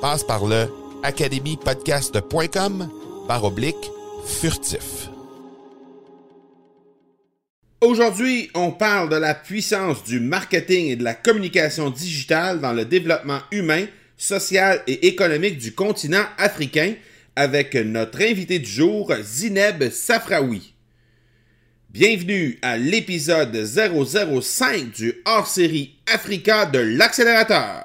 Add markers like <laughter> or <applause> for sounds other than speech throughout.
Passe par le academypodcast.com par oblique furtif. Aujourd'hui, on parle de la puissance du marketing et de la communication digitale dans le développement humain, social et économique du continent africain avec notre invité du jour, Zineb Safraoui. Bienvenue à l'épisode 005 du hors-série Africa de l'accélérateur.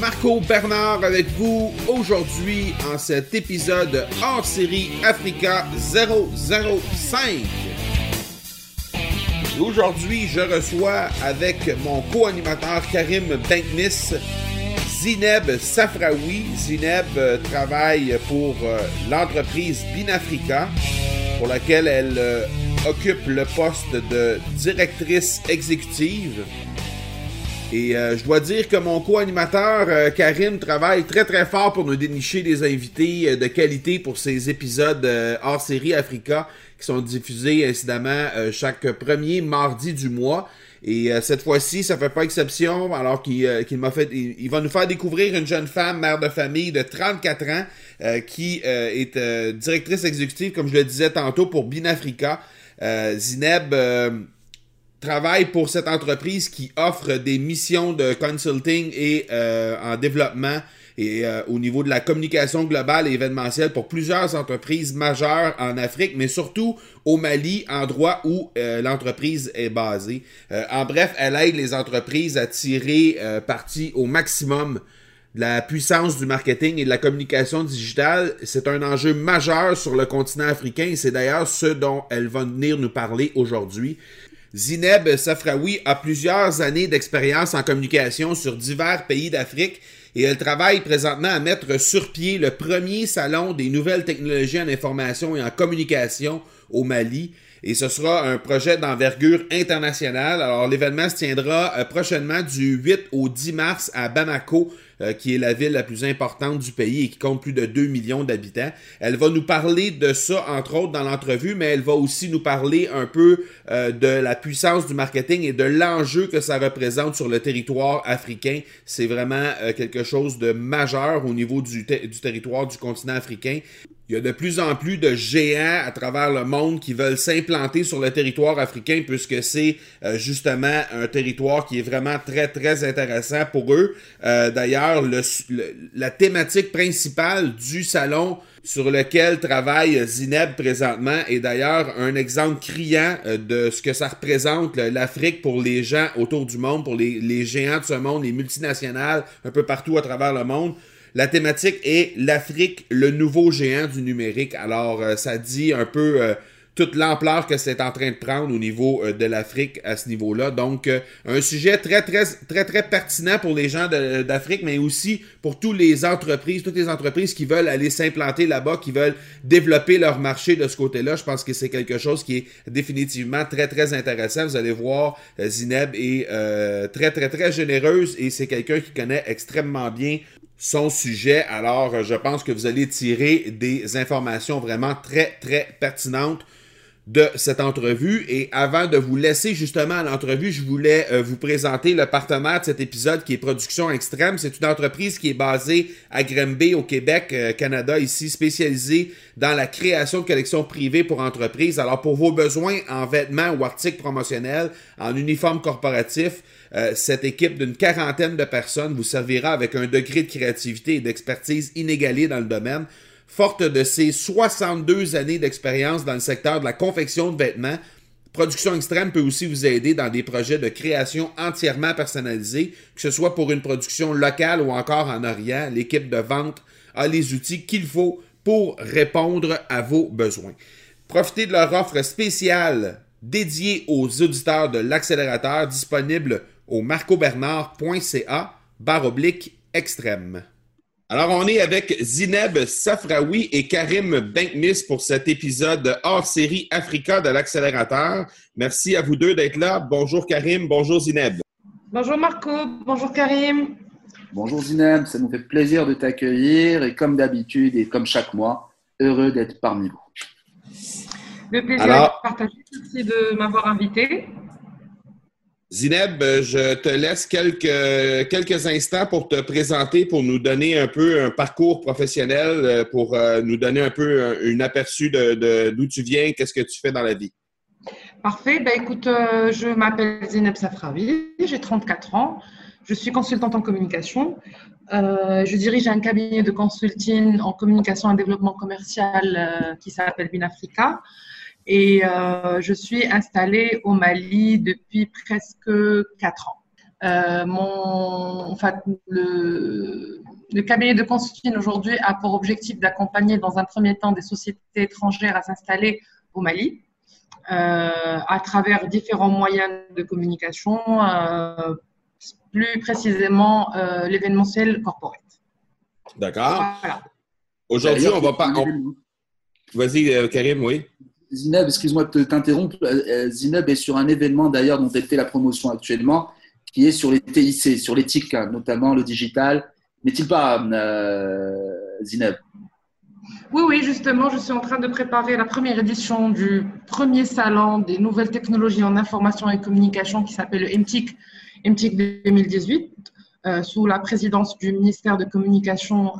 Marco Bernard avec vous aujourd'hui en cet épisode hors série Africa 005. Aujourd'hui, je reçois avec mon co-animateur Karim Benknis Zineb Safraoui. Zineb euh, travaille pour euh, l'entreprise Binafrica pour laquelle elle euh, occupe le poste de directrice exécutive. Et euh, je dois dire que mon co-animateur euh, Karim travaille très très fort pour nous dénicher des invités euh, de qualité pour ces épisodes hors série Africa qui sont diffusés incidemment chaque premier mardi du mois. Et cette fois-ci, ça fait pas exception, alors qu'il m'a fait, il, va nous faire découvrir une jeune femme, mère de famille de 34 ans, qui est directrice exécutive, comme je le disais tantôt, pour Binafrica. Zineb travaille pour cette entreprise qui offre des missions de consulting et euh, en développement et euh, au niveau de la communication globale et événementielle pour plusieurs entreprises majeures en Afrique, mais surtout au Mali, endroit où euh, l'entreprise est basée. en bref, elle aide les entreprises à tirer parti au maximum de la puissance du marketing et de la communication digitale. C'est un enjeu majeur sur le continent africain et c'est d'ailleurs ce dont elle va venir nous parler aujourd'hui. Zineb Safraoui a plusieurs années d'expérience en communication sur divers pays d'Afrique et elle travaille présentement à mettre sur pied le premier salon des nouvelles technologies en information et en communication au Mali. Et ce sera un projet d'envergure internationale. Alors l'événement se tiendra euh, prochainement du 8 au 10 mars à Bamako, euh, qui est la ville la plus importante du pays et qui compte plus de 2 millions d'habitants. Elle va nous parler de ça, entre autres, dans l'entrevue, mais elle va aussi nous parler un peu euh, de la puissance du marketing et de l'enjeu que ça représente sur le territoire africain. C'est vraiment euh, quelque chose de majeur au niveau du, du territoire du continent africain. Il y a de plus en plus de géants à travers le monde qui veulent s'implanter sur le territoire africain puisque c'est justement un territoire qui est vraiment très très intéressant pour eux. D'ailleurs, la thématique principale du salon sur lequel travaille Zineb présentement est d'ailleurs un exemple criant euh, de ce que ça représente l'Afrique pour les gens autour du monde, pour les, géants de ce monde, les multinationales un peu partout à travers le monde. La thématique est l'Afrique, le nouveau géant du numérique. Alors, euh, ça dit un peu euh, toute l'ampleur que c'est en train de prendre au niveau de l'Afrique à ce niveau-là. Donc, un sujet très, très, très, très pertinent pour les gens d'Afrique, mais aussi pour toutes les entreprises, toutes les entreprises qui veulent aller s'implanter là-bas, qui veulent développer leur marché de ce côté-là. Je pense que c'est quelque chose qui est définitivement très, très intéressant. Vous allez voir, Zineb est très, très, très généreuse et c'est quelqu'un qui connaît extrêmement bien son sujet. Alors, je pense que vous allez tirer des informations vraiment très, très pertinentes de cette entrevue. Et avant de vous laisser justement à l'entrevue, je voulais euh, vous présenter le partenaire de cet épisode qui est Production Extrême. C'est une entreprise qui est basée à Granby au Québec, euh, Canada, ici spécialisée dans la création de collections privées pour entreprises. Alors pour vos besoins en vêtements ou articles promotionnels, en uniforme corporatif, euh, cette équipe d'une quarantaine de personnes vous servira avec un degré de créativité et d'expertise inégalé dans le domaine. Forte de ses 62 années d'expérience dans le secteur de la confection de vêtements, Production Extrême peut aussi vous aider dans des projets de création entièrement personnalisés, que ce soit pour une production locale ou encore en Orient. L'équipe de vente a les outils qu'il faut pour répondre à vos besoins. Profitez de leur offre spéciale dédiée aux auditeurs de l'accélérateur disponible au marcobernard.ca barre oblique extrême. Alors, on est avec Zineb Safraoui et Karim Benkmis pour cet épisode hors série Africa de l'accélérateur. Merci à vous deux d'être là. Bonjour Karim, bonjour Zineb. Bonjour Marco, bonjour Karim. Bonjour Zineb, ça nous fait plaisir de t'accueillir et comme d'habitude et comme chaque mois, heureux d'être parmi vous. Le plaisir Alors, de partager. Merci de m'avoir invité. Zineb, je te laisse quelques, quelques instants pour te présenter, pour nous donner un peu un parcours professionnel, euh, pour euh, nous donner un peu un, aperçu de d'où tu viens, qu'est-ce que tu fais dans la vie. Parfait. Ben, écoute, euh, je m'appelle Zineb Safravi, j'ai 34 ans, je suis consultante en communication. je dirige un cabinet de consulting en communication et développement commercial qui s'appelle Binafrica. Et euh, je suis installée au Mali depuis presque quatre ans. Euh, mon, en fait, le, le, cabinet de consulting aujourd'hui a pour objectif d'accompagner dans un premier temps des sociétés étrangères à s'installer au Mali euh, à travers différents moyens de communication, euh, plus précisément euh, l'événementiel corporate. D'accord. Voilà. Aujourd'hui, on va pas. Vas-y, Karim, oui. Zineb, excuse-moi de t'interrompre. Euh, euh, Zineb est sur un événement d'ailleurs dont elle fait la promotion actuellement, qui est sur les TIC, sur l'éthique, hein, notamment le digital. N'est-il pas, euh, Zineb? Oui, oui, justement, je suis en train de préparer la première édition du premier salon des nouvelles technologies en information et communication qui s'appelle le MTIC, MTIC 2018, sous la présidence du ministère de Communication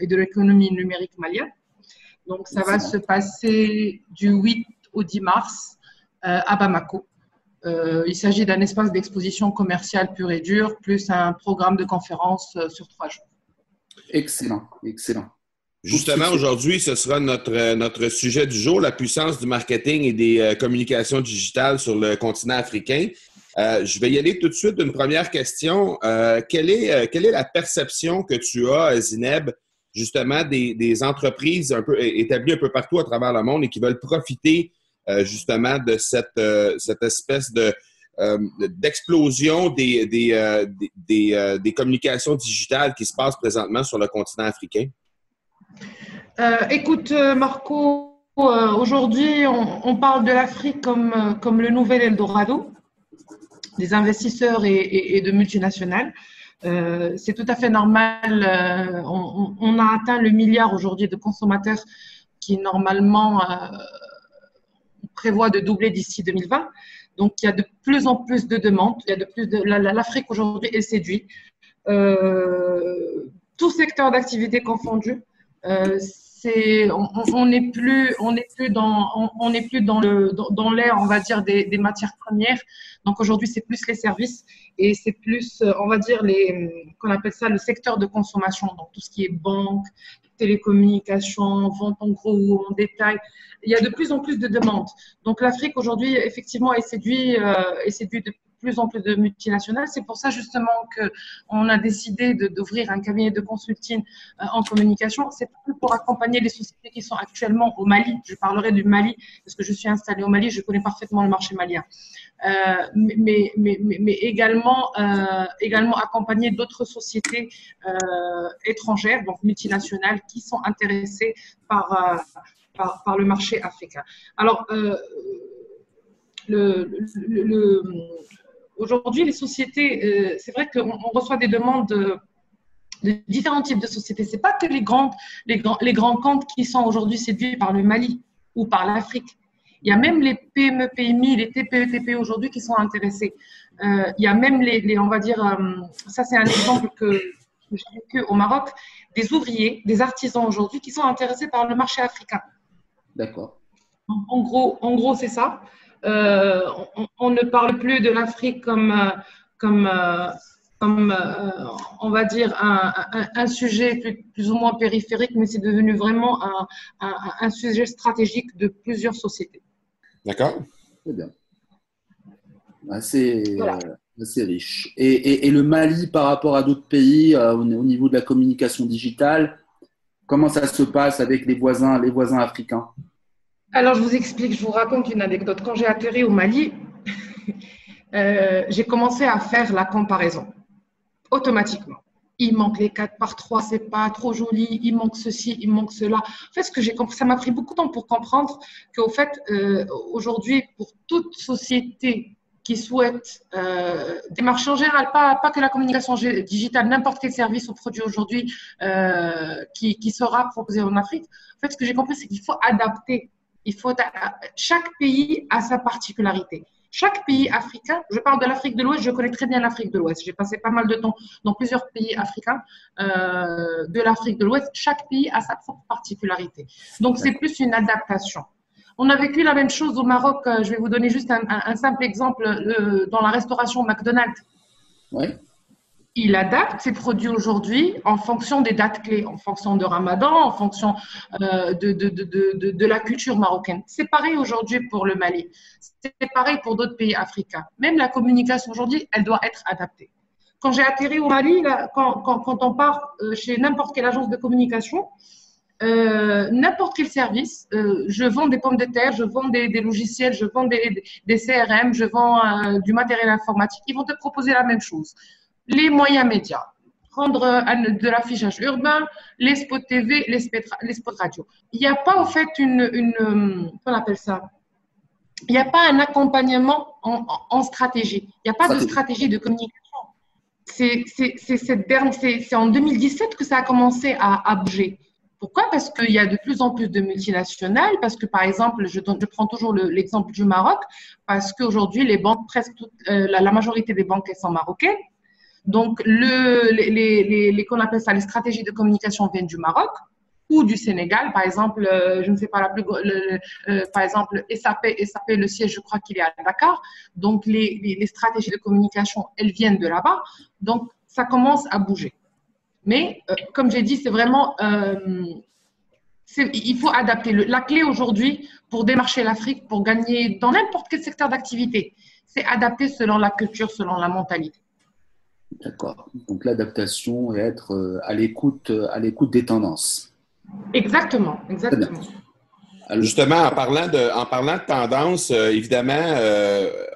et de l'économie numérique malien. Donc, ça va se passer du 8 au 10 mars euh, à Bamako. Euh, il s'agit d'un espace d'exposition commerciale pur et dur, plus un programme de conférences euh, sur trois jours. Excellent, excellent. Justement, aujourd'hui, ce sera notre, notre sujet du jour, la puissance du marketing et des communications digitales sur le continent africain. je vais y aller tout de suite d'une première question. quelle, est, quelle est la perception que tu as, Zineb, justement des, entreprises établies un peu partout à travers le monde et qui veulent profiter euh, justement de cette, euh, espèce de euh, d'explosion des, communications digitales qui se passent présentement sur le continent africain? écoute, Marco, aujourd'hui, on, parle de l'Afrique comme, le nouvel Eldorado des investisseurs et de multinationales. Euh, c'est tout à fait normal. Euh, on, a atteint le milliard aujourd'hui de consommateurs qui normalement euh, prévoit de doubler d'ici 2020. Donc il y a de plus en plus de demandes. Il y a de plus l'Afrique aujourd'hui est séduite. tout secteur d'activité confondu. On n'est plus on plus dans on, plus dans le dans, l'air on va dire des, matières premières donc aujourd'hui c'est plus les services et c'est plus, euh, on va dire, les, qu'on appelle ça le secteur de consommation, donc tout ce qui est banque, télécommunications, vente en gros ou en détail. Il y a de plus en plus de demandes. Donc l'Afrique aujourd'hui, effectivement, est séduite, euh, est de plus en plus de multinationales. C'est pour ça justement qu'on a décidé d'ouvrir un cabinet de consulting euh, en communication. C'est pour accompagner les sociétés qui sont actuellement au Mali. Je parlerai du Mali parce que je suis installée au Mali, je connais parfaitement le marché malien. Euh, mais, mais, mais, également, euh, également accompagner d'autres sociétés étrangères, donc multinationales, qui sont intéressées par, par, le marché africain. Alors, le, aujourd'hui, les sociétés, euh, c'est vrai qu'on reçoit des demandes de, différents types de sociétés. Ce n'est pas que les, grandes, les, grands, les grands comptes qui sont aujourd'hui séduits par le Mali ou par l'Afrique. Il y a même les PME, PMI, les TPE, TPE aujourd'hui qui sont intéressés. Euh, il y a même les, on va dire, euh, ça c'est un exemple que, j'ai vécu au Maroc, des ouvriers, des artisans aujourd'hui qui sont intéressés par le marché africain. D'accord. En, gros, en gros c'est ça. Euh, on, ne parle plus de l'Afrique comme, euh, comme, euh, comme on va dire, un, sujet plus, ou moins périphérique, mais c'est devenu vraiment un, sujet stratégique de plusieurs sociétés. D'accord. Très bien. Assez, riche. Et, le Mali, par rapport à d'autres pays, au niveau de la communication digitale, comment ça se passe avec les voisins, les voisins africains? Alors, je vous explique, je vous raconte une anecdote. Quand j'ai atterri au Mali, <laughs> euh, j'ai commencé à faire la comparaison automatiquement. Il manque les 4 par 3, c'est pas trop joli, il manque ceci, il manque cela. En fait, ce que j'ai compris, ça m'a pris beaucoup de temps pour comprendre qu'au fait, euh, aujourd'hui, pour toute société qui souhaite euh, démarcher en général, pas, pas que la communication digitale, n'importe quel service ou produit aujourd'hui euh, qui, qui sera proposé en Afrique. En fait, ce que j'ai compris, c'est qu'il faut adapter il faut, chaque pays a sa particularité. Chaque pays africain, je parle de l'Afrique de l'Ouest, je connais très bien l'Afrique de l'Ouest. J'ai passé pas mal de temps dans plusieurs pays africains euh, de l'Afrique de l'Ouest. Chaque pays a sa propre particularité. Donc, c'est plus une adaptation. On a vécu la même chose au Maroc. Euh, je vais vous donner juste un, simple exemple dans la restauration McDonald's. Oui il adapte ses produits aujourd'hui en fonction des dates clés, en fonction de Ramadan, en fonction euh, de, la culture marocaine. C'est pareil aujourd'hui pour le Mali. C'est pareil pour d'autres pays africains. Même la communication aujourd'hui, elle doit être adaptée. Quand j'ai atterri au Mali, quand, quand, quand, on part euh, chez n'importe quelle agence de communication, euh, n'importe quel service, je vends des pommes de terre, je vends des, des logiciels, je vends des, des CRM, je vends du matériel informatique, ils vont te proposer la même chose les moyens médias, prendre de l'affichage urbain, les spots TV, les spots, radio. Il n'y a pas en fait une, une on appelle ça? Il n'y a pas un accompagnement en, stratégie. Il n'y a pas de stratégie de communication. C'est en 2017 que ça a commencé à, à bouger. Pourquoi? Parce qu'il y a de plus en plus de multinationales, parce que par exemple, je, prends toujours l'exemple du Maroc, parce qu'aujourd'hui, les banques, presque euh, la, la, majorité des banques, elles sont marocaines. Donc, le, les, qu'on appelle ça les stratégies de communication viennent du Maroc ou du Sénégal. Par exemple, euh, je ne sais pas la plus, euh, par exemple, SAP, SAP, le siège, je crois qu'il est à Dakar. Donc, les, les, stratégies de communication, elles viennent de là-bas. Donc, ça commence à bouger. Mais, euh, comme j'ai dit, c'est vraiment, il faut adapter. la clé aujourd'hui pour démarcher l'Afrique, pour gagner dans n'importe quel secteur d'activité, c'est adapter selon la culture, selon la mentalité. D'accord. Donc l'adaptation et être euh, à l'écoute, euh, à l'écoute des tendances. Exactement, exactement. Justement, en parlant de, en parlant de tendances, euh, évidemment,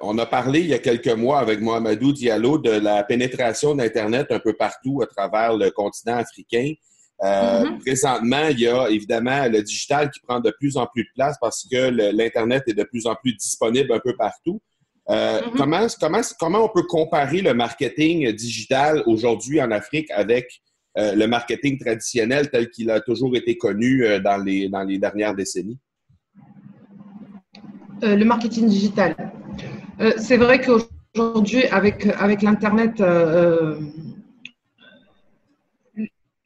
on a parlé il y a quelques mois avec Mohamedou Diallo de la pénétration d'Internet un peu partout à travers le continent africain. Mm-hmm. Présentement, il y a évidemment le digital qui prend de plus en plus de place parce que l'Internet est de plus en plus disponible un peu partout. Euh, mm-hmm. comment, comment, comment on peut comparer le marketing digital aujourd'hui en Afrique avec euh, le marketing traditionnel tel qu'il a toujours été connu euh, dans, les, dans les dernières décennies? le marketing digital. c'est vrai qu'aujourd'hui, avec, avec l'Internet,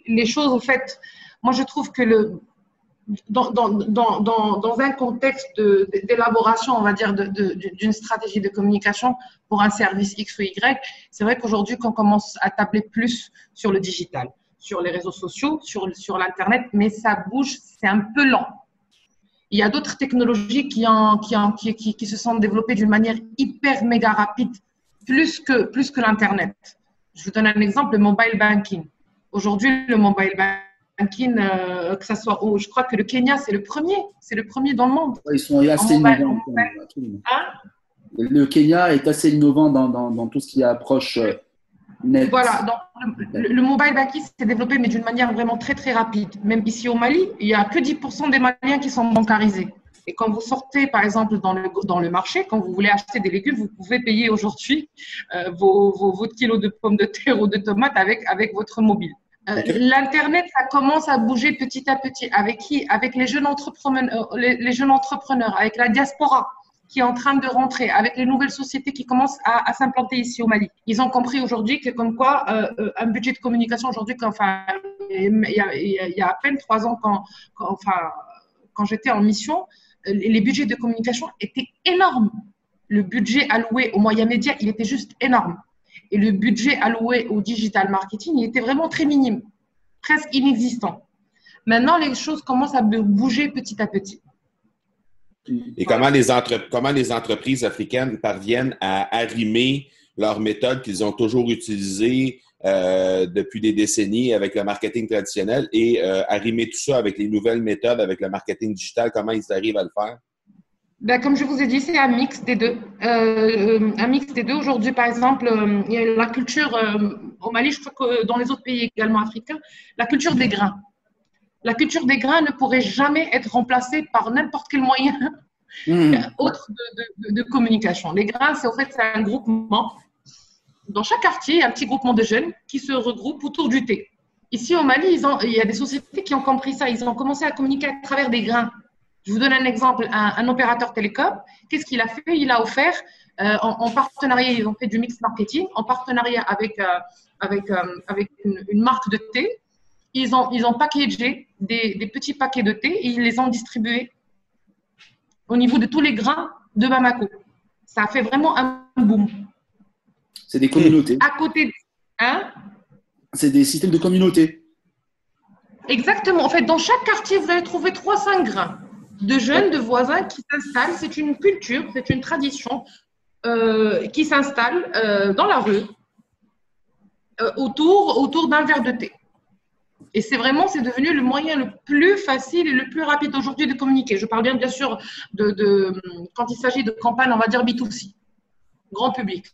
les choses, en fait, moi je trouve que le, dans, un contexte d'élaboration, on va dire, d'une stratégie de communication pour un service X ou Y, c'est vrai qu'aujourd'hui, qu'on commence à tabler plus sur le digital, sur les réseaux sociaux, sur, l'Internet, mais ça bouge, c'est un peu lent. Il y a d'autres technologies qui, se sont développées d'une manière hyper méga rapide plus que, plus que l'Internet. Je vous donne un exemple, le mobile banking. Aujourd'hui, le mobile banking, que ça soit, je crois que le Kenya, c'est le premier, c'est le premier dans le monde. ils sont assez innovants. Hein le Kenya est assez innovant dans, dans, dans tout ce qui approche euh, net. Voilà, donc le, mobile banking s'est développé, mais d'une manière vraiment très très rapide. Même ici au Mali, il n'y a que 10% des Maliens qui sont bancarisés. Et quand vous sortez, par exemple, dans le, dans le marché, quand vous voulez acheter des légumes, vous pouvez payer aujourd'hui euh, vos, vos, votre kilo de pommes de terre ou de tomates avec, avec votre mobile. Euh, L'Internet, ça commence à bouger petit à petit. Avec qui? Avec les jeunes, entrepreneurs, euh, les, jeunes entrepreneurs, avec la diaspora qui est en train de rentrer, avec les nouvelles sociétés qui commencent à, à s'implanter ici au Mali. Ils ont compris aujourd'hui que comme quoi euh, un budget de communication aujourd'hui, enfin, il y, a, il y, a, à peine trois ans quand, quand enfin, quand j'étais en mission, les budgets de communication étaient énormes. Le budget alloué aux moyens médias, il était juste énorme. Et le budget alloué au digital marketing, était vraiment très minime, presque inexistant. Maintenant, les choses commencent à bouger petit à petit. Et comment les, comment les entreprises africaines parviennent à arrimer leurs méthodes qu'ils ont toujours utilisées euh, depuis des décennies avec le marketing traditionnel et euh, arrimer tout ça avec les nouvelles méthodes, avec le marketing digital, comment ils arrivent à le faire? Ben, comme je vous ai dit, c'est un mix des deux. Euh, un mix des deux. Aujourd'hui, par exemple, il y a la culture au Mali, je crois que dans les autres pays également africains, la culture des grains. La culture des grains ne pourrait jamais être remplacée par n'importe quel moyen <laughs> mmh. <laughs> autre de, de, de, communication. Les grains, c'est en fait un groupement dans chaque quartier, il y a un petit groupement de jeunes qui se regroupent autour du thé. Ici au Mali, il y a des sociétés qui ont compris ça. Ils ont commencé à communiquer à travers des grains. Je vous donne un exemple. Un, opérateur télécom, qu'est-ce qu'il a fait? Il a offert, euh, en, partenariat, ils ont fait du mix marketing, en partenariat avec, euh, avec, euh, avec une, marque de thé. Ils ont, ils ont packagé des, des, petits paquets de thé et ils les ont distribués au niveau de tous les grains de Bamako. Ça a fait vraiment un boom. C'est des communautés. À côté, hein? C'est des systèmes de communautés. Exactement. En fait, dans chaque quartier, vous allez trouver 300 grains de jeunes, de voisins qui s'installent. C'est une culture, c'est une tradition euh, qui s'installe euh, dans la rue euh, autour, d'un verre de thé. Et c'est vraiment, c'est devenu le moyen le plus facile et le plus rapide aujourd'hui de communiquer. Je parle bien, bien sûr, de, quand il s'agit de campagne, on va dire B2C, grand public.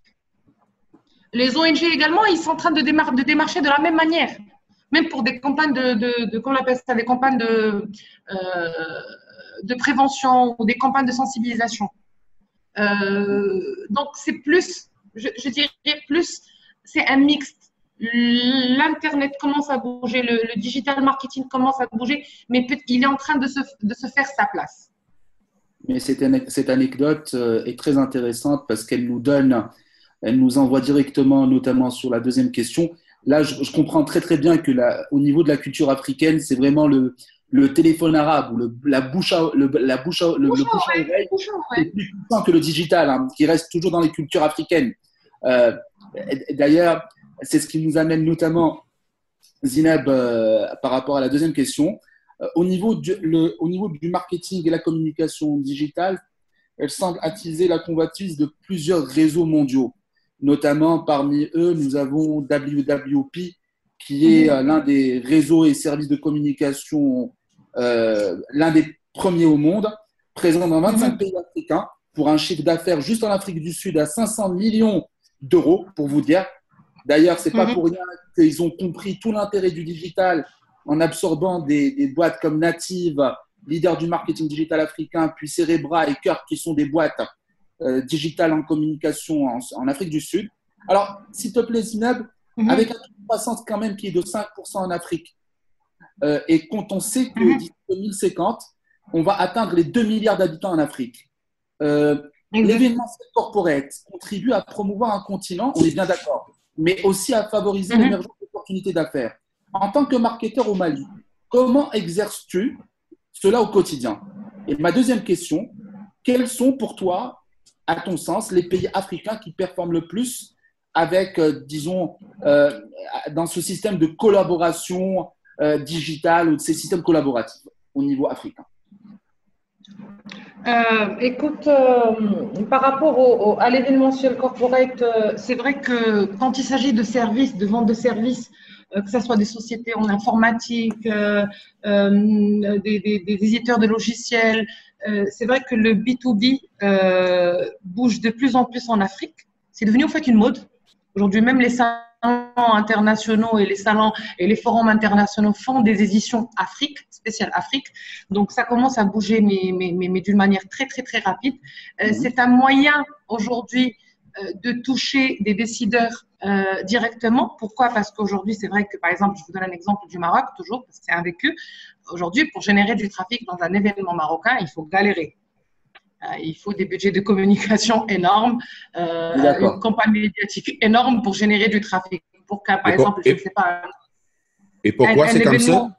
Les ONG également, ils sont en train de, démarcher de la même manière. Même pour des campagnes de, campagnes de, de prévention ou des campagnes de sensibilisation. Euh, donc, c'est plus, je, dirais plus, c'est un mixte. L'Internet commence à bouger, le, digital marketing commence à bouger, mais il est en train de se, de se faire sa place. Mais cette, cette anecdote euh, est très intéressante parce qu'elle nous donne elle nous envoie directement, notamment sur la deuxième question. Là, je, comprends très très bien que au niveau de la culture africaine, c'est vraiment le, le téléphone arabe ou le, la bouche à, le, la bouche à, le, bouche à oreille, c'est plus puissant que le digital, hein, qui reste toujours dans les cultures africaines. Euh, D'ailleurs, c'est ce qui nous amène notamment, Zineb, euh, par rapport à la deuxième question. Euh, au, niveau du, le, au niveau du marketing et la communication digitale, elle semble attiser la convoitise de plusieurs réseaux mondiaux. Notamment, parmi eux, nous avons WWP, qui est mhm. l'un des réseaux et services de communication, l'un des premiers au monde, présent dans 25 mhm. pays africains, pour un chiffre d'affaires juste en Afrique du Sud à 500 millions d'euros, pour vous dire. D'ailleurs, c'est pas mhm. pour rien qu'ils ont compris tout l'intérêt du digital en absorbant des, des, boîtes comme Native, leader du marketing digital africain, puis Cerebra et Kirk, qui sont des boîtes euh, digital en communication en, Afrique du Sud. Alors, s'il te plaît, Zineb, mhm. avec un taux de croissance quand même qui est de 5% en Afrique, euh, et quand on sait que mhm. d'ici 2050, on va atteindre les 2 milliards d'habitants en Afrique. Euh, L'événement corporate contribue à promouvoir un continent, on est bien d'accord, mais aussi à favoriser mhm. l'émergence d'opportunités d'affaires. En tant que marketeur au Mali, comment exerces-tu cela au quotidien? Et ma deuxième question, quels sont pour toi à ton sens, les pays africains qui performent le plus avec, euh, disons, euh, dans ce système de collaboration euh, digitale ou de ces systèmes collaboratifs au niveau africain Euh, écoute, euh, par rapport à l'événementiel corporate, euh, c'est vrai que quand il s'agit de services, de vente de services, que ce soit des sociétés en informatique, des, des, éditeurs de logiciels, c'est vrai que le B2B bouge de plus en plus en Afrique. C'est devenu en fait une mode. Aujourd'hui, même les internationaux et les salons et les forums internationaux font des éditions Afrique, spéciales Afrique. Donc, ça commence à bouger, mais, mais, mais, d'une manière très, très, très rapide. Euh, mhm. C'est un moyen aujourd'hui euh, de toucher des décideurs euh, directement. Pourquoi? Parce qu'aujourd'hui, c'est vrai que, par exemple, je vous donne un exemple du Maroc, toujours, parce que c'est un vécu. Aujourd'hui, pour générer du trafic dans un événement marocain, il faut galérer. Euh, il faut des budgets de communication <laughs> énormes, euh, une campagne médiatique énorme pour générer du trafic. Pour qu'un, par exemple, je ne sais pas. Et pourquoi c'est comme ça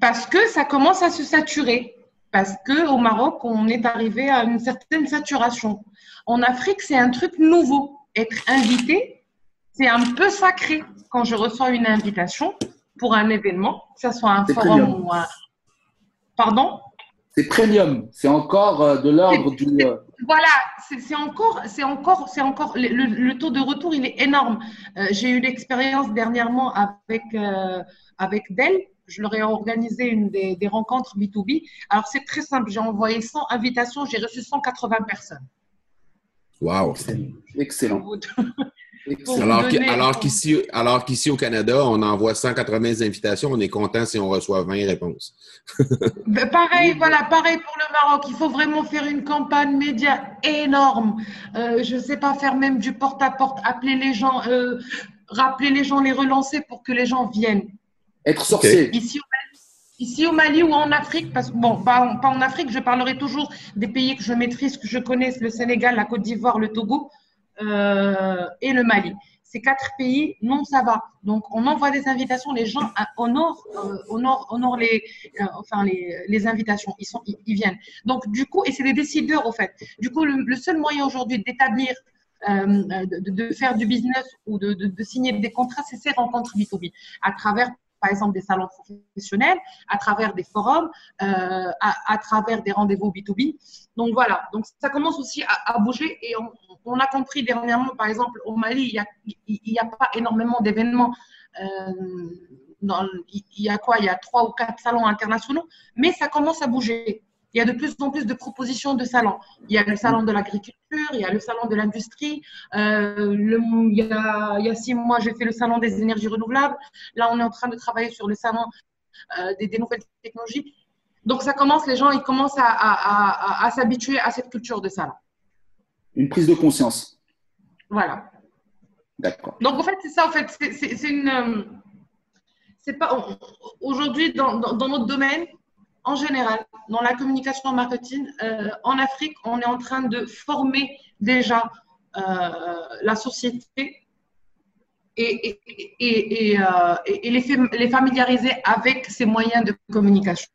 Parce que ça commence à se saturer. Parce qu'au Maroc, on est arrivé à une certaine saturation. En Afrique, c'est un truc nouveau. Être invité, c'est un peu sacré. Quand je reçois une invitation pour un événement, que ce soit un forum ou un. Pardon? C'est premium, c'est encore euh, de l'ordre du. Euh, voilà, c'est encore, c'est encore, c'est encore le, taux de retour, il est énorme. Euh, j'ai eu l'expérience dernièrement avec avec Dell. Je leur ai organisé une des, des rencontres B2B. Alors c'est très simple. J'ai envoyé 100 invitations, j'ai reçu 180 personnes. Wow, excellent. Alors, qu'ici, alors qu'ici au Canada, on envoie 180 invitations, on est content si on reçoit 20 réponses. <laughs> Ben, pareil, voilà, pareil pour le Maroc. Il faut vraiment faire une campagne média énorme. Euh, je ne sais pas faire même du porte-à-porte, appeler les gens, euh, rappeler les gens, les relancer pour que les gens viennent. Être sorcier. Ici, au Mali ou en Afrique, parce que bon, pas, pas en Afrique, je parlerai toujours des pays que je maîtrise, que je connais, le Sénégal, la Côte d'Ivoire, le Togo. Euh, et le Mali. Ces quatre pays, non, ça va. Donc, on envoie des invitations, les gens honorent, euh, honorent, honorent les, euh, enfin, les, les, invitations, ils, sont, ils, viennent. Donc, du coup, et c'est les décideurs, au fait. Du coup, le, seul moyen aujourd'hui d'établir de, de, faire du business ou de, signer des contrats, c'est ces rencontres B2B à travers par exemple des salons professionnels, à travers des forums, euh, à, à, travers des rendez-vous B2B. Donc voilà, donc ça commence aussi à, à bouger et on, on, a compris dernièrement, par exemple, au Mali, il n'y a, pas énormément d'événements. Euh, il y a quoi? Il y a trois ou quatre salons internationaux, mais ça commence à bouger. Il y a de plus en plus de propositions de salons. Il y a le salon de l'agriculture, il y a le salon de l'industrie. Euh, il, y a, six mois, j'ai fait le salon des énergies renouvelables. Là, on est en train de travailler sur le salon euh, des, nouvelles technologies. Donc, ça commence, les gens, ils commencent à, à s'habituer à cette culture de salon. Une prise de conscience. Voilà. D'accord. Donc, en fait, c'est ça, en fait. C'est une. Euh, c'est pas. Aujourd'hui, dans, dans, dans notre domaine, en général, dans la communication marketing, euh, en Afrique, on est en train de former déjà euh, la société et, et, et, euh, les, les, familiariser avec ces moyens de communication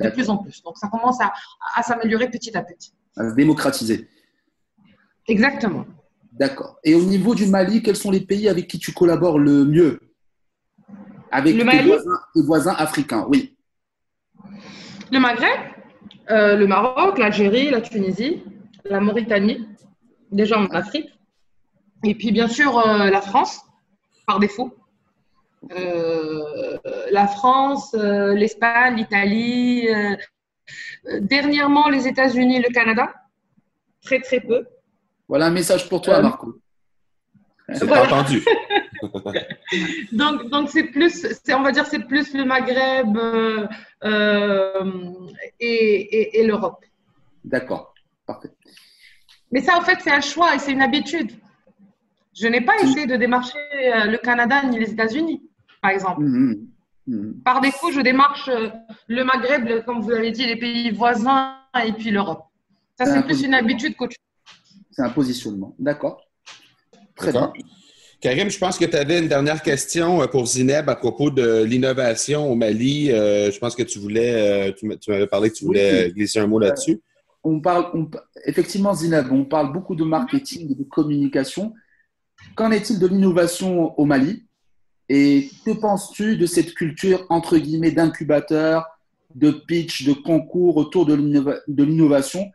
de plus en plus. Donc, ça commence à, à s'améliorer petit à petit. À se démocratiser. Exactement. D'accord. Et au niveau du Mali, quels sont les pays avec qui tu collabores le mieux? Avec le tes, voisins, tes voisins africains, oui. Le Maghreb, euh, le Maroc, l'Algérie, la Tunisie, la Mauritanie, déjà en Afrique. Et puis bien sûr euh, la France, par défaut. Euh, la France, l'Espagne, l'Italie, dernièrement les États-Unis, le Canada, très très peu. Voilà un message pour toi, Marco. C'est entendu. <laughs> donc, donc c'est plus, on va dire, c'est plus le Maghreb euh, euh, et, et, l'Europe. D'accord, parfait. Mais ça, en fait, c'est un choix et c'est une habitude. Je n'ai pas essayé de démarcher euh, le Canada ni les États-Unis, par exemple. Mmh, mmh, mmh. Par défaut, je démarche le Maghreb, comme vous avez dit, les pays voisins et puis l'Europe. Ça, c'est plus une habitude qu'autre chose. C'est un positionnement. D'accord. Très bien. Karim, je pense que tu avais une dernière question euh, pour Zineb à propos de l'innovation au Mali. Euh, je pense que tu voulais, euh, tu m'avais parlé que tu voulais glisser un mot là-dessus. On parle, effectivement, Zineb, on parle beaucoup de marketing, de communication. Qu'en est-il de l'innovation au Mali? Et que penses-tu de cette culture, entre guillemets, d'incubateur de pitch, de concours autour de l'innovation?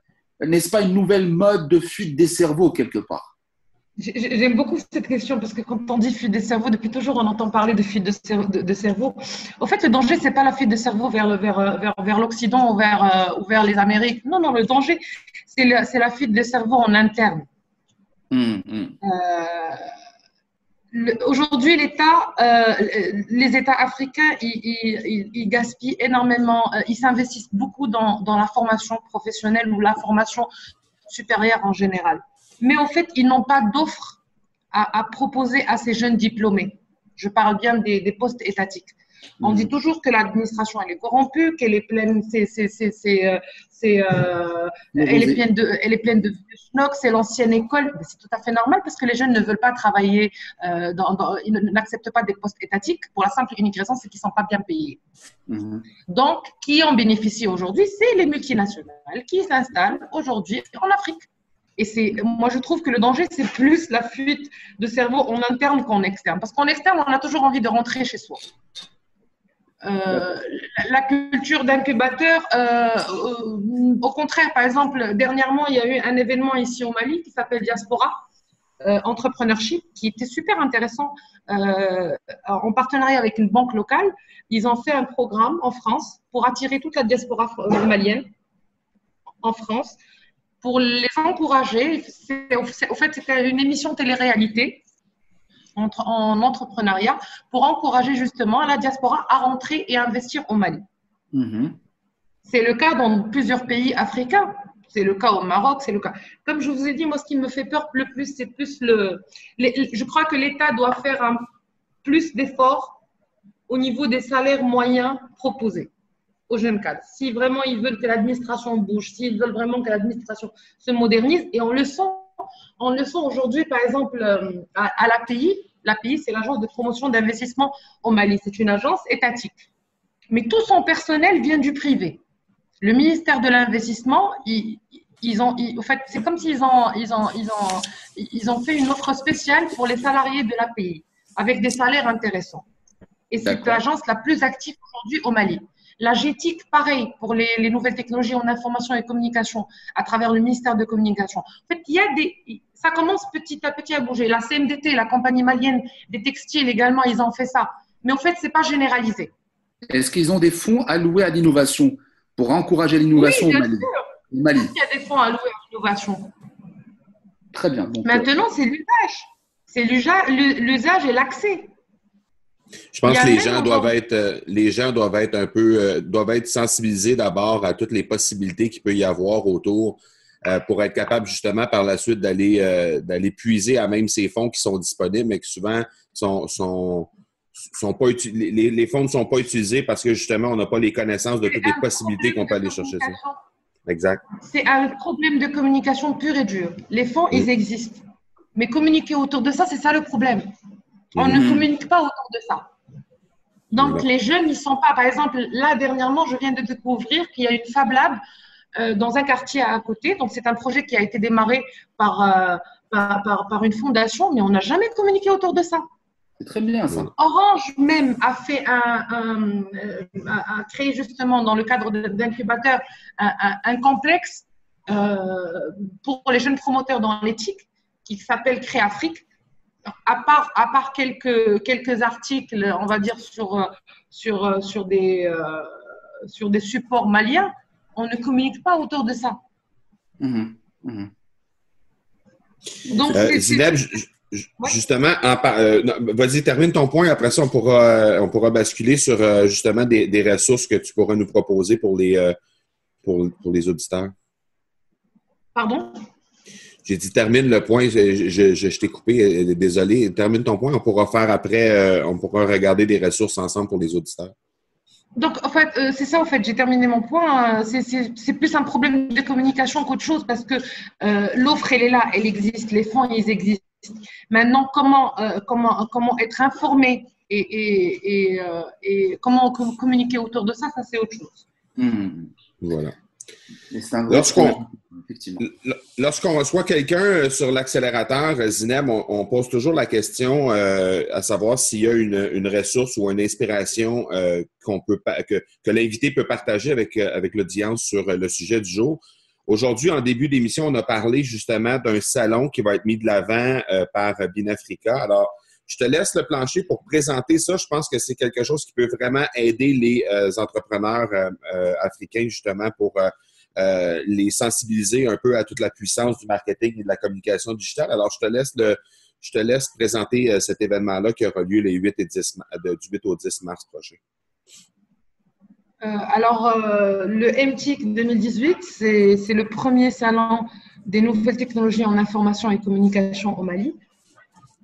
N'est-ce pas une nouvelle mode de fuite des cerveaux quelque part? J'aime beaucoup cette question parce que quand on dit fuite des cerveaux, depuis toujours on entend parler de fuite de, cerveau. De, cerveau. Au fait, le danger, c'est pas la fuite de cerveau vers, vers, vers, vers l'Occident ou vers, euh, ou vers les Amériques. Non, non, le danger, c'est la, la, fuite des cerveaux en interne. Hum, hum. Euh, Aujourd'hui, euh, les États africains, ils, gaspillent énormément, euh, ils s'investissent beaucoup dans, la formation professionnelle ou la formation supérieure en général. Mais en fait, ils n'ont pas d'offres à, proposer à ces jeunes diplômés. Je parle bien des postes étatiques. On dit toujours que l'administration elle est corrompue, qu'elle est pleine, c'est, c'est, c'est, c'est, euh, elle est pleine de, elle est pleine de schnock, c'est l'ancienne école. C'est tout à fait normal parce que les jeunes ne veulent pas travailler, euh, dans, ils n'acceptent pas des postes étatiques pour la simple et unique raison, c'est qu'ils sont pas bien payés. Mhm. Donc, qui en bénéficie aujourd'hui, c'est les multinationales qui s'installent aujourd'hui en Afrique. Et c'est, moi, je trouve que le danger, c'est plus la fuite de cerveau en interne qu'en externe. Parce qu'en externe, on a toujours envie de rentrer chez soi. Euh, la culture d'incubateur, euh, au contraire, par exemple, dernièrement, il y a eu un événement ici au Mali qui s'appelle Diaspora euh, Entrepreneurship, qui était super intéressant en partenariat avec une banque locale. Ils ont fait un programme en France pour attirer toute la diaspora malienne en France, pour les encourager. Au fait, c'était une émission télé-réalité en entrepreneuriat pour encourager justement la diaspora à rentrer et investir au Mali. Mm-hmm. C'est le cas dans plusieurs pays africains. C'est le cas au Maroc, c'est le cas. Comme je vous ai dit, moi, ce qui me fait peur le plus, c'est plus le. je crois que l'État doit faire un plus d'efforts au niveau des salaires moyens proposés aux jeunes cadres. Si vraiment ils veulent que l'administration bouge, s'ils veulent vraiment que l'administration se modernise, et on le sent, on le sent aujourd'hui, par exemple, euh, à, à l'API, L'API, c'est l'agence de promotion d'investissement au Mali. C'est une agence étatique. Mais tout son personnel vient du privé. Le ministère de l'Investissement, ils, ont, en fait, c'est comme s'ils ont, ils ont, ils ont, ils ont fait une offre spéciale pour les salariés de l'API, avec des salaires intéressants. Et c'est l'agence la plus active aujourd'hui au Mali. La GETIC, pareil, pour les, les, nouvelles technologies en information et communication, à travers le ministère de Communication. En fait, il y a des, ça commence petit à petit à bouger. La CMDT, la compagnie malienne des textiles également, ils ont fait ça. Mais en fait, ce n'est pas généralisé. Est-ce qu'ils ont des fonds alloués à l'innovation pour encourager l'innovation au Mali, Mali. Il y a des fonds alloués à l'innovation. Très bien. Maintenant, c'est l'usage. C'est l'usage et l'accès. Je pense que les gens doivent être, euh, les gens doivent être un peu, euh, doivent être sensibilisés d'abord à toutes les possibilités qu'il peut y avoir autour euh, pour être capable justement par la suite d'aller euh, d'aller puiser à même ces fonds qui sont disponibles, mais que souvent sont, sont, sont pas les, les, fonds ne sont pas utilisés parce que justement on n'a pas les connaissances de toutes les possibilités qu'on peut aller chercher. Ça. Exact. C'est un problème de communication pur et dur. Les fonds, ils existent. Mais communiquer autour de ça, c'est ça le problème. On ne mm-hmm. communique pas autour de ça. Donc, les jeunes, ils sont pas. Par exemple, là, dernièrement, je viens de découvrir qu'il y a une Fab Lab euh, dans un quartier à côté. Donc, c'est un projet qui a été démarré par, euh, par, par, une fondation, mais on n'a jamais communiqué autour de ça. C'est très bien ça. Orange même a fait un, euh, a créé justement dans le cadre d'incubateur un, un, complexe pour les jeunes promoteurs dans l'éthique qui s'appelle Créafrique. À part, à part quelques, quelques articles, on va dire, sur, sur, sur, des, sur des supports maliens, on ne communique pas autour de ça. Mhm. Donc, euh, Zineb, justement, euh, vas-y, termine ton point. Après ça, on pourra, euh, on pourra basculer sur justement des, ressources que tu pourras nous proposer pour les, pour, les auditeurs. Pardon? J'ai dit termine le point, je, t'ai coupé, désolé. Termine ton point, on pourra faire après, on pourra regarder des ressources ensemble pour les auditeurs. Donc, en fait, euh, c'est ça, en fait, j'ai terminé mon point. C'est plus un problème de communication qu'autre chose parce que euh, l'offre, elle est là, elle existe, les fonds, ils existent. Maintenant, comment, euh, comment, comment être informé et, et, et, et, comment communiquer autour de ça, ça, c'est autre chose. Hmm. Voilà. Lorsqu'on reçoit quelqu'un euh, sur l'accélérateur, euh, Zineb, on, pose toujours la question euh, à savoir s'il y a une, ressource ou une inspiration qu'on peut que, que l'invité peut partager avec, avec l'audience sur le sujet du jour. Aujourd'hui, en début d'émission, on a parlé justement d'un salon qui va être mis de l'avant par Binafrica. Alors, je te laisse le plancher pour présenter ça. Je pense que c'est quelque chose qui peut vraiment aider les entrepreneurs africains justement pour euh, les sensibiliser un peu à toute la puissance du marketing et de la communication digitale. Alors, je te laisse présenter euh, cet événement-là qui aura lieu les 8 et 10, du 8 au 10 mars prochain. Euh, alors, le MTIC 2018, c'est le premier salon des nouvelles technologies en information et communication au Mali.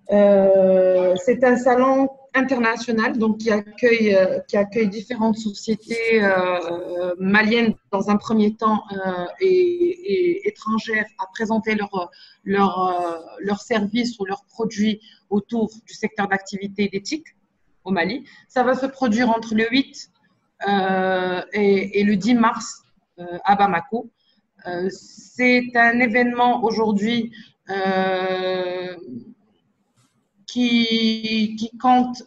C'est un salon international, donc qui accueille, euh, différentes sociétés euh, maliennes dans un premier temps euh, et, étrangères à présenter leurs leur, leur services ou leurs produits autour du secteur d'activité d'éthique au Mali. Ça va se produire entre le 8 et, et, le 10 mars à Bamako. C'est un événement aujourd'hui qui, qui compte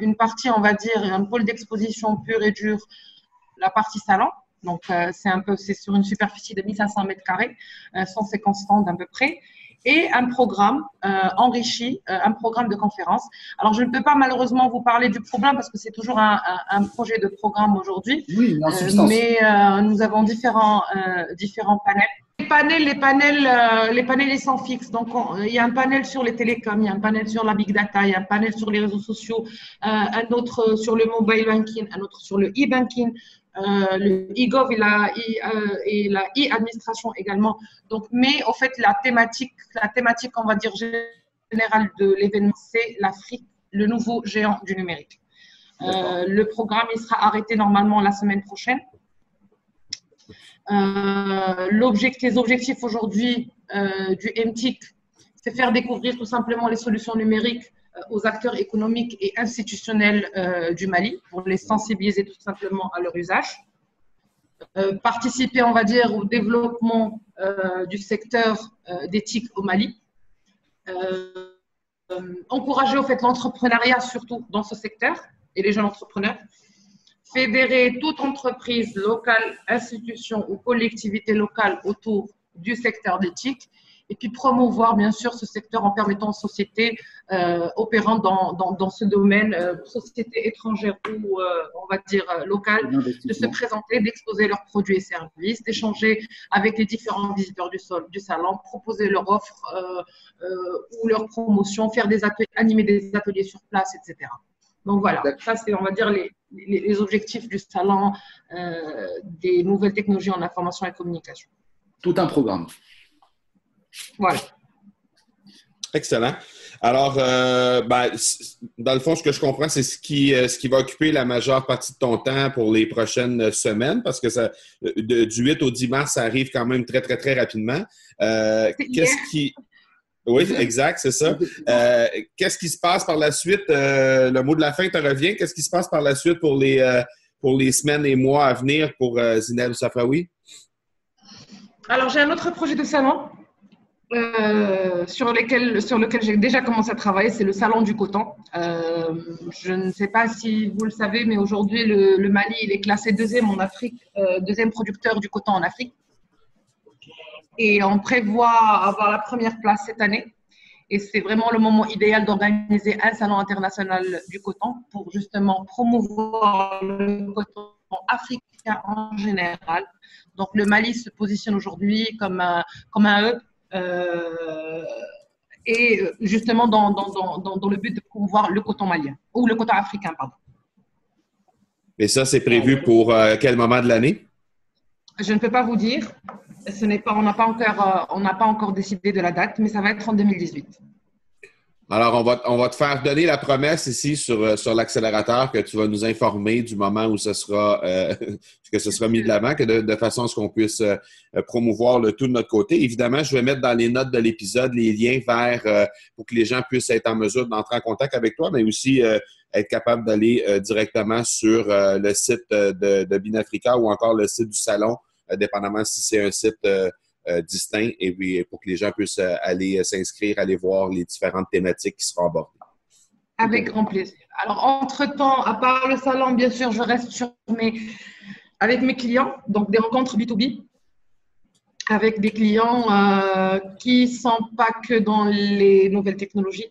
une partie, on va dire, un pôle d'exposition pur et dur, la partie salon. Donc, euh, c'est un peu, c'est sur une superficie de 1500 mètres carrés, euh, 150 stands à peu près, et un programme euh, enrichi, euh, un programme de conférence. Alors, je ne peux pas malheureusement vous parler du programme parce que c'est toujours un, un, projet de programme aujourd'hui. Oui, mais nous avons différents, différents panels panels, les panels, euh, les panels, ils sont fixes. Donc, il y a un panel sur les télécoms, il y a un panel sur la big data, il y a un panel sur les réseaux sociaux, euh, un autre sur le mobile banking, un autre sur le e-banking, euh, le e-gov et la et la e-administration également. Donc, mais en fait, la thématique, la thématique, on va dire générale de l'événement, c'est l'Afrique, le nouveau géant du numérique. le programme, il sera arrêté normalement la semaine prochaine. Euh, les objectifs aujourd'hui euh, du MTIC, c'est faire découvrir tout simplement les solutions numériques euh, aux acteurs économiques et institutionnels du Mali pour les sensibiliser tout simplement à leur usage. participer, on va dire, au développement du secteur d'éthique au Mali. encourager au fait l'entrepreneuriat surtout dans ce secteur et les jeunes entrepreneurs fédérer toute entreprise locale, institution ou collectivité locale autour du secteur d'éthique et puis promouvoir bien sûr ce secteur en permettant aux sociétés euh, opérant dans, dans, dans, ce domaine, euh, sociétés étrangères ou euh, on va dire locales, de se présenter, d'exposer leurs produits et services, d'échanger avec les différents visiteurs du, sol, du salon, proposer leur offre ou leur promotion, faire des ateliers, animer des ateliers sur place, etc. Donc voilà, ça c'est on va dire les, les, objectifs du salon euh, des nouvelles technologies en information et communication. Tout un programme. Voilà. Excellent. Alors, euh, ben, dans le fond, ce que je comprends, c'est ce qui, euh, ce qui va occuper la majeure partie de ton temps pour les prochaines semaines, parce que ça, du 8 au 10 mars, ça arrive quand même très, très, très rapidement. Qu'est-ce qui. Oui, exact, c'est ça. Euh, qu'est-ce qui se passe par la suite? Euh, le mot de la fin te revient. Qu'est-ce qui se passe par la suite pour les, euh, pour les semaines et mois à venir pour Zineb Safraoui? Alors, j'ai un autre projet de salon sur, lesquels, sur lequel j'ai déjà commencé à travailler. C'est le salon du coton. je ne sais pas si vous le savez, mais aujourd'hui, le, le, Mali il est classé deuxième en Afrique, deuxième producteur du coton en Afrique et on prévoit avoir la première place cette année. Et c'est vraiment le moment idéal d'organiser un salon international du coton pour justement promouvoir le coton africain en général. Donc le Mali se positionne aujourd'hui comme un, comme un hub euh, et justement dans, dans, dans, dans, le but de promouvoir le coton malien ou le coton africain, pardon. Et ça, c'est prévu pour euh, quel moment de l'année? Je ne peux pas vous dire ce n'est pas, on n'a pas encore, euh, on n'a pas encore décidé de la date, mais ça va être en 2018. Alors, on va, te faire donner la promesse ici sur, euh, sur l'accélérateur que tu vas nous informer du moment où ce sera, euh, <laughs> mis de l'avant, que de, façon à ce qu'on puisse promouvoir le tout de notre côté. Évidemment, je vais mettre dans les notes de l'épisode les liens vers pour que les gens puissent être en mesure d'entrer en contact avec toi, mais aussi être capable d'aller directement sur le site de Binafrica ou encore le site du salon dépendamment si c'est un site distinct, et puis pour que les gens puissent aller s'inscrire, aller voir les différentes thématiques qui seront abordées. Avec grand plaisir. Alors, entre-temps, à part le salon, bien sûr, je reste avec mes clients, donc des rencontres B2B, avec des clients euh, qui ne sont pas que dans les nouvelles technologies,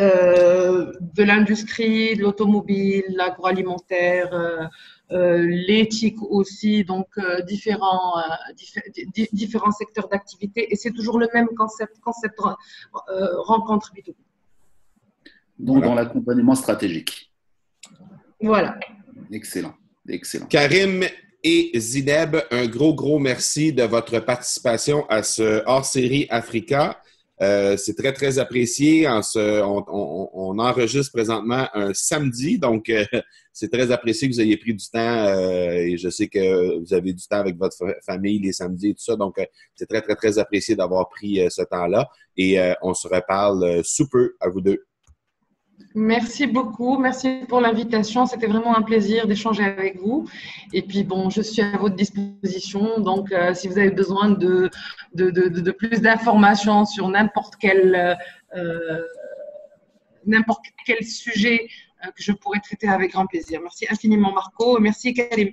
euh, de l'industrie, de l'automobile, l'agroalimentaire, euh, l'éthique aussi, donc différents, différents secteurs d'activité. Et c'est toujours le même concept, concept rencontre B2B donc dans l'accompagnement stratégique. Voilà. Excellent, excellent. Karim et Zineb, un gros, gros merci de votre participation à ce hors-série Africa. Euh, c'est très, très apprécié. on, enregistre présentement un samedi, donc euh, <laughs> c'est très apprécié que vous ayez pris du temps euh, et je sais que vous avez du temps avec votre famille les samedis et tout ça. Donc, c'est très, très, très apprécié d'avoir pris ce temps-là et on se reparle sous peu à vous deux. Merci beaucoup. Merci pour l'invitation. C'était vraiment un plaisir d'échanger avec vous. Et puis, bon, je suis à votre disposition. Donc, euh, si vous avez besoin de, de, plus d'informations sur n'importe quel, euh, n'importe quel sujet euh, que je pourrais traiter avec grand plaisir. Merci infiniment, Marco. Merci, Karim.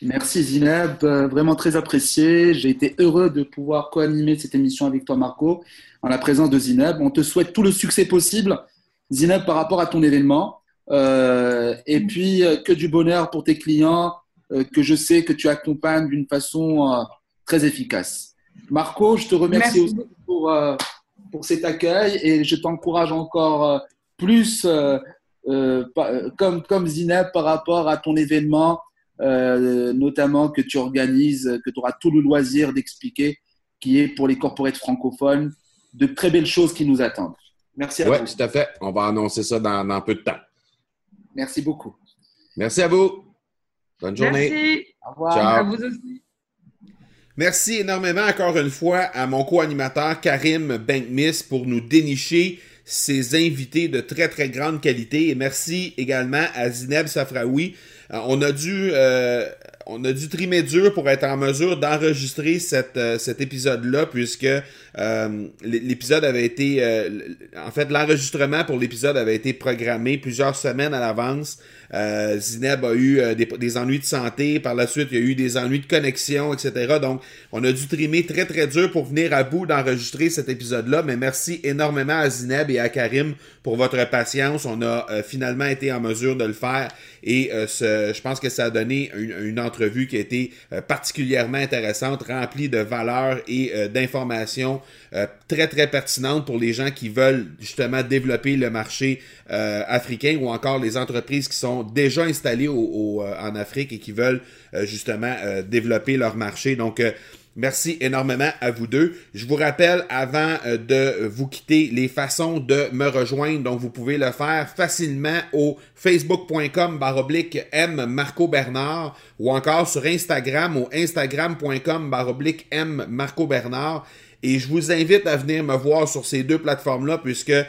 Merci Zineb, vraiment très apprécié. J'ai été heureux de pouvoir co-animer cette émission avec toi Marco, en la présence de Zineb. On te souhaite tout le succès possible Zineb, par rapport à ton événement. Euh, et puis, euh, que du bonheur pour tes clients euh, que je sais que tu accompagnes d'une façon très efficace. Marco, je te remercie aussi pour, pour cet accueil et je t'encourage encore plus, comme, comme Zineb, par rapport à ton événement, notamment que tu organises, que tu auras tout le loisir d'expliquer, qui est pour les corporates francophones, de très belles choses qui nous attendent. Merci à vous. Oui, tout à fait. On va annoncer ça dans, dans, peu de temps. Merci beaucoup. Merci à vous. Bonne journée. Merci. Au revoir. Ciao. À vous aussi. Merci énormément encore une fois à mon co-animateur Karim Bankmiss pour nous dénicher ces invités de très très grande qualité et merci également à Zineb Safraoui. Euh, on a dû euh, on a dû trimer dur pour être en mesure d'enregistrer euh, cet épisode-là, puisque euh, l'épisode avait été... Euh, en fait, l'enregistrement pour l'épisode avait été programmé plusieurs semaines à l'avance. Zineb a eu des, ennuis de santé. Par la suite, il y a eu des ennuis de connexion, etc. Donc, on a dû trimer très, très dur pour venir à bout d'enregistrer cet épisode-là. Mais merci énormément à Zineb et à Karim pour votre patience. On a finalement été en mesure de le faire. Et je pense que ça a donné une, une entrevue qui a été euh, particulièrement intéressante, remplie de valeurs et euh, d'informations euh, très, très pertinentes pour les gens qui veulent justement développer le marché africain ou encore les entreprises qui sont déjà installées en Afrique et qui veulent justement développer leur marché. Donc, Merci énormément à vous deux. Je vous rappelle avant euh, de vous quitter les façons de me rejoindre. Donc, vous pouvez le faire facilement au facebook.com baroblique M Marco Bernard ou encore sur Instagram au instagram.com baroblique M Marco Bernard. Et je vous invite à venir me voir sur ces deux plateformes-là, puisque euh,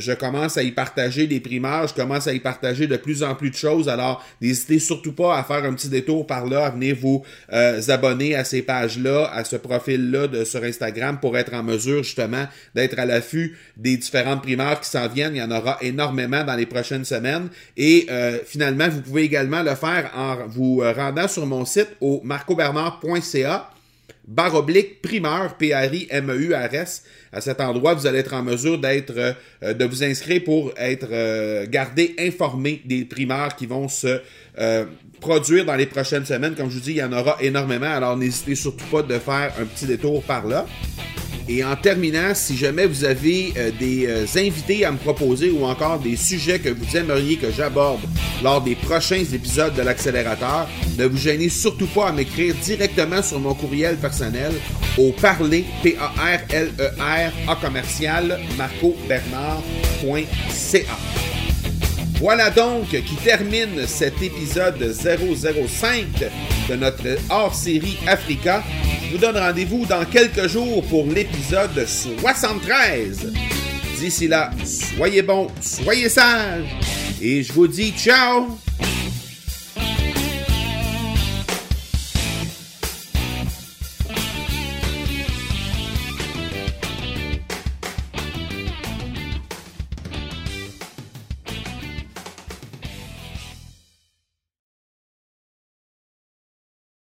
je commence à y partager des primaires, je commence à y partager de plus en plus de choses. Alors, n'hésitez surtout pas à faire un petit détour par là, à venir vous euh, abonner à ces pages-là, à ce profil-là de, sur Instagram pour être en mesure justement d'être à l'affût des différentes primaires qui s'en viennent. Il y en aura énormément dans les prochaines semaines. Et euh, finalement, vous pouvez également le faire en vous rendant sur mon site au marcobernard.ca barre oblique primeur, P-R-I-M-E-U-R-S. À cet endroit, vous allez être en mesure d'être, euh, de vous inscrire pour être euh, gardé informé des primeurs qui vont se euh, produire dans les prochaines semaines. Comme je vous dis, il y en aura énormément, alors n'hésitez surtout pas de faire un petit détour par là. Et en terminant, si jamais vous avez euh, des euh, invités à me proposer ou encore des sujets que vous aimeriez que j'aborde lors des prochains épisodes de l'accélérateur, ne vous gênez surtout pas à m'écrire directement sur mon courriel personnel au parler, P-A-R-L-E-R, A commercial, marcobernard.ca. Voilà donc qui termine cet épisode 005 de notre hors-série Africa. Je vous donne rendez-vous dans quelques jours pour l'épisode 73. D'ici là, soyez bons, soyez sages et je vous dis ciao